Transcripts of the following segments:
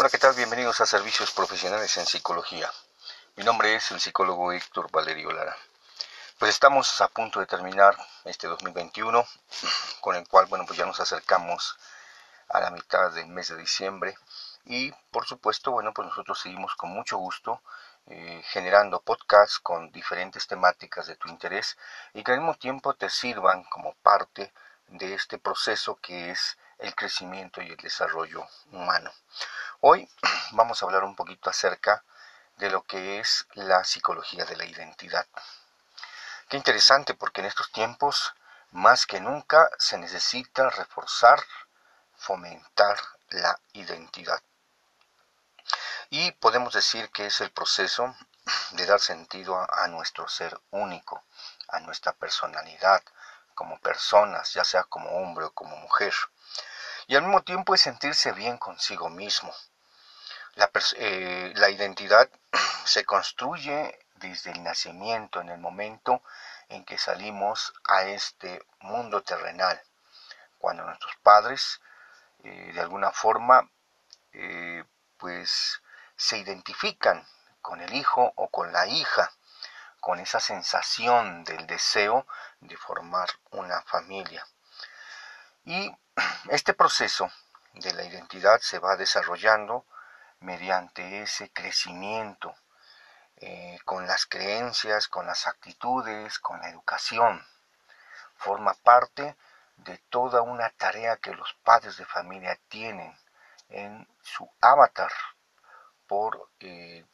Hola, ¿qué tal? Bienvenidos a Servicios Profesionales en Psicología. Mi nombre es el psicólogo Héctor Valerio Lara. Pues estamos a punto de terminar este 2021, con el cual, bueno, pues ya nos acercamos a la mitad del mes de diciembre y, por supuesto, bueno, pues nosotros seguimos con mucho gusto eh, generando podcasts con diferentes temáticas de tu interés y que al mismo tiempo te sirvan como parte de este proceso que es el crecimiento y el desarrollo humano. Hoy vamos a hablar un poquito acerca de lo que es la psicología de la identidad. Qué interesante porque en estos tiempos más que nunca se necesita reforzar, fomentar la identidad. Y podemos decir que es el proceso de dar sentido a nuestro ser único, a nuestra personalidad como personas, ya sea como hombre o como mujer. Y al mismo tiempo es sentirse bien consigo mismo. La, eh, identidad se construye desde el nacimiento, en el momento en que salimos a este mundo terrenal, cuando nuestros padres eh, de alguna forma eh, pues se identifican con el hijo o con la hija, con esa sensación del deseo de formar una familia. Y este proceso de la identidad se va desarrollando mediante ese crecimiento eh, con las creencias, con las actitudes, con la educación. Forma parte de toda una tarea que los padres de familia tienen en su avatar por eh,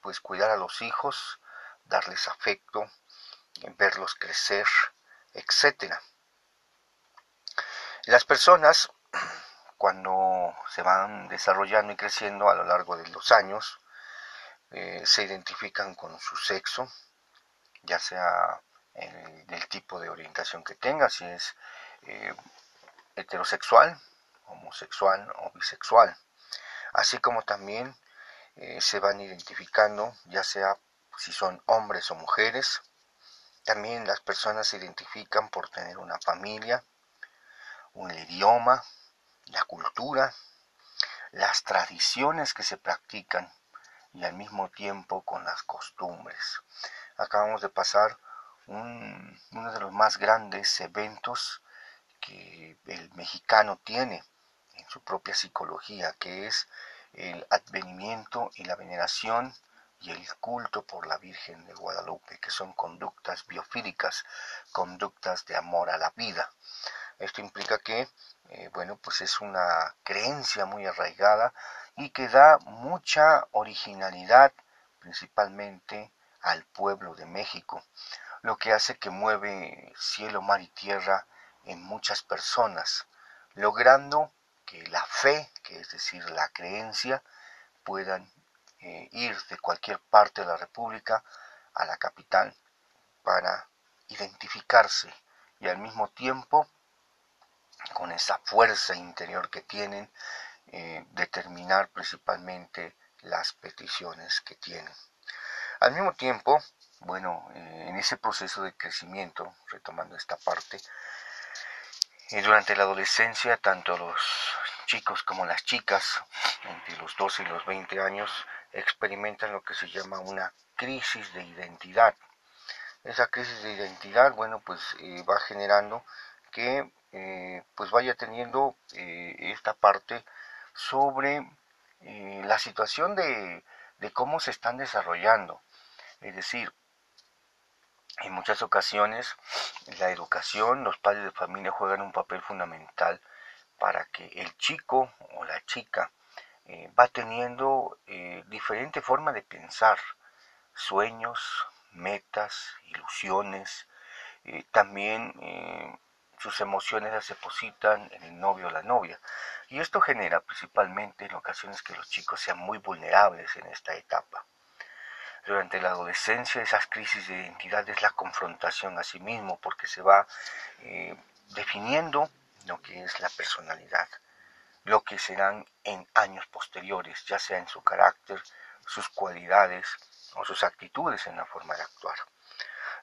pues cuidar a los hijos, darles afecto, verlos crecer, etcétera. Las personas, cuando se van desarrollando y creciendo a lo largo de los años, eh, se identifican con su sexo, ya sea el, del tipo de orientación que tenga, si es eh, heterosexual, homosexual o bisexual, así como también eh, se van identificando, ya sea si son hombres o mujeres, también las personas se identifican por tener una familia, el idioma, la cultura, las tradiciones que se practican y al mismo tiempo con las costumbres. Acabamos de pasar uno de los más grandes eventos que el mexicano tiene en su propia psicología, que es el advenimiento y la veneración y el culto por la Virgen de Guadalupe, que son conductas biofílicas, conductas de amor a la vida. Esto implica que, eh, bueno, pues es una creencia muy arraigada y que da mucha originalidad principalmente al pueblo de México, lo que hace que mueve cielo, mar y tierra en muchas personas, logrando que la fe, que es decir, la creencia, puedan eh, ir de cualquier parte de la República a la capital para identificarse y al mismo tiempo con esa fuerza interior que tienen, eh, determinar principalmente las peticiones que tienen. Al mismo tiempo, bueno, eh, en ese proceso de crecimiento, retomando esta parte, durante la adolescencia, tanto los chicos como las chicas, entre los 12 y los 20 años, experimentan lo que se llama una crisis de identidad. Esa crisis de identidad, bueno, pues va generando que eh, pues vaya teniendo eh, esta parte sobre eh, la situación de, de cómo se están desarrollando. Es decir, en muchas ocasiones la educación, los padres de familia juegan un papel fundamental para que el chico o la chica va teniendo diferente forma de pensar, sueños, metas, ilusiones, también sus emociones las depositan en el novio o la novia. Y esto genera principalmente en ocasiones que los chicos sean muy vulnerables en esta etapa. Durante la adolescencia esas crisis de identidad es la confrontación a sí mismo porque se va eh, definiendo lo que es la personalidad, lo que serán en años posteriores, ya sea en su carácter, sus cualidades o sus actitudes en la forma de actuar.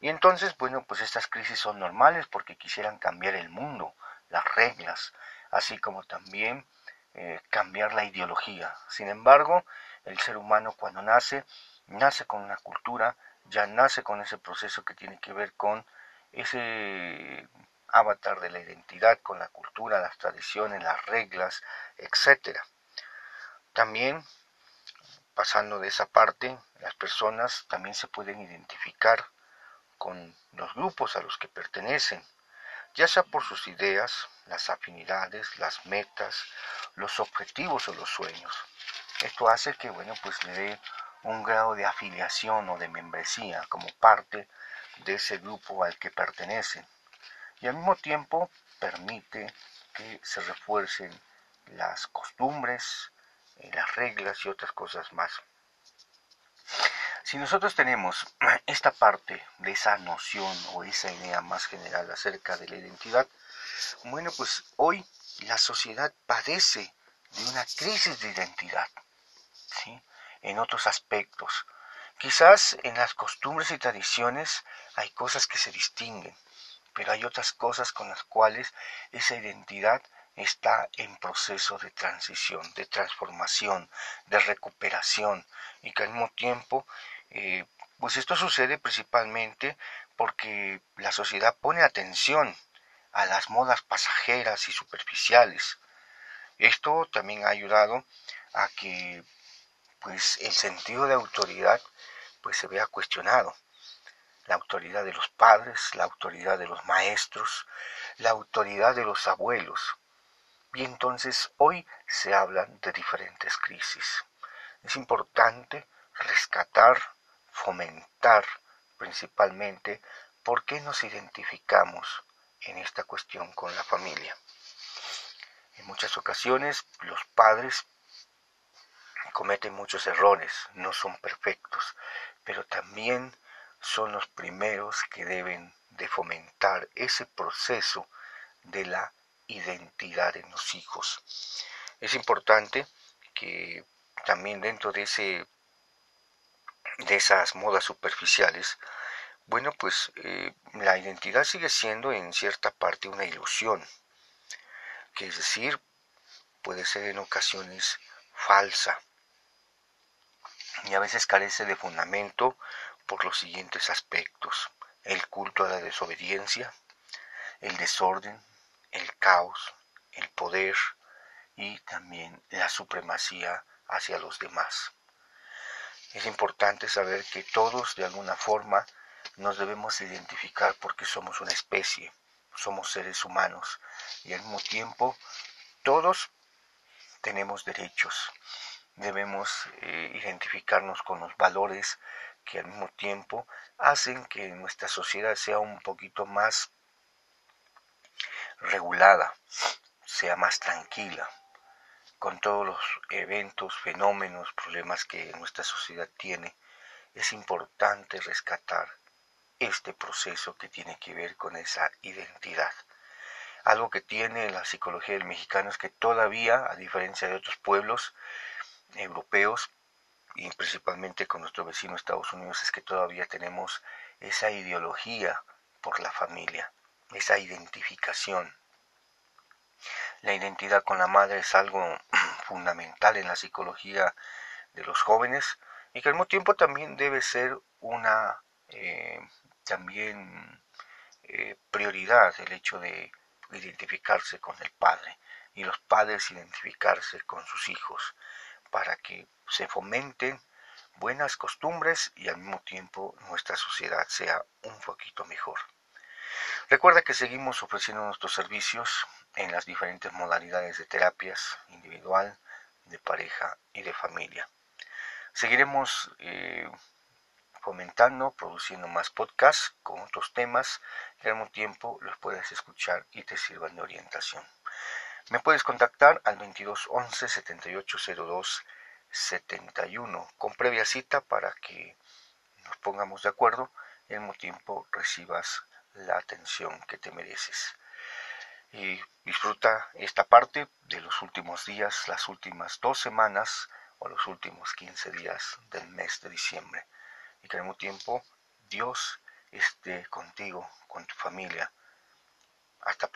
Y entonces, bueno, pues estas crisis son normales porque quisieran cambiar el mundo, las reglas, así como también eh, cambiar la ideología. Sin embargo, el ser humano cuando nace, nace con una cultura, ya nace con ese proceso que tiene que ver con ese avatar de la identidad, con la cultura, las tradiciones, las reglas, etc. También, pasando de esa parte, las personas también se pueden identificar con los grupos a los que pertenecen, ya sea por sus ideas, las afinidades, las metas, los objetivos o los sueños. Esto hace que, bueno, pues le dé un grado de afiliación o de membresía como parte de ese grupo al que pertenecen. Y al mismo tiempo permite que se refuercen las costumbres, eh, las reglas y otras cosas más. Si nosotros tenemos esta parte de esa noción o esa idea más general acerca de la identidad, bueno, pues hoy la sociedad padece de una crisis de identidad, ¿sí? En otros aspectos. Quizás en las costumbres y tradiciones hay cosas que se distinguen, pero hay otras cosas con las cuales esa identidad está en proceso de transición, de transformación, de recuperación, y que al mismo tiempo eh, pues esto sucede principalmente porque la sociedad pone atención a las modas pasajeras y superficiales. Esto también ha ayudado a que pues el sentido de autoridad pues se vea cuestionado. La autoridad de los padres, la autoridad de los maestros, la autoridad de los abuelos. Y entonces hoy se hablan de diferentes crisis. Es importante rescatar fomentar principalmente por qué nos identificamos en esta cuestión con la familia. En muchas ocasiones los padres cometen muchos errores, no son perfectos, pero también son los primeros que deben de fomentar ese proceso de la identidad en los hijos. Es importante que también dentro de ese de esas modas superficiales, bueno, pues eh, la identidad sigue siendo en cierta parte una ilusión, que es decir, puede ser en ocasiones falsa y a veces carece de fundamento por los siguientes aspectos, el culto a la desobediencia, el desorden, el caos, el poder y también la supremacía hacia los demás. Es importante saber que todos de alguna forma nos debemos identificar porque somos una especie, somos seres humanos y al mismo tiempo todos tenemos derechos. Debemos eh, identificarnos con los valores que al mismo tiempo hacen que nuestra sociedad sea un poquito más regulada, sea más tranquila, con todos los eventos, fenómenos, problemas que nuestra sociedad tiene, es importante rescatar este proceso que tiene que ver con esa identidad. Algo que tiene la psicología del mexicano es que todavía, a diferencia de otros pueblos europeos, y principalmente con nuestro vecino Estados Unidos, es que todavía tenemos esa ideología por la familia, esa identificación. La identidad con la madre es algo fundamental en la psicología de los jóvenes y que al mismo tiempo también debe ser una eh, también eh, prioridad el hecho de identificarse con el padre y los padres identificarse con sus hijos para que se fomenten buenas costumbres y al mismo tiempo nuestra sociedad sea un poquito mejor. Recuerda que seguimos ofreciendo nuestros servicios en las diferentes modalidades de terapias individual, de pareja y de familia. Seguiremos eh, fomentando, produciendo más podcasts con otros temas que al mismo tiempo los puedas escuchar y te sirvan de orientación. Me puedes contactar al 22 11 7802 71 con previa cita para que nos pongamos de acuerdo y al mismo tiempo recibas la atención que te mereces y disfruta esta parte de los últimos días, las últimas dos semanas o los últimos 15 días del mes de diciembre. Y que al mismo tiempo Dios esté contigo, con tu familia. Hasta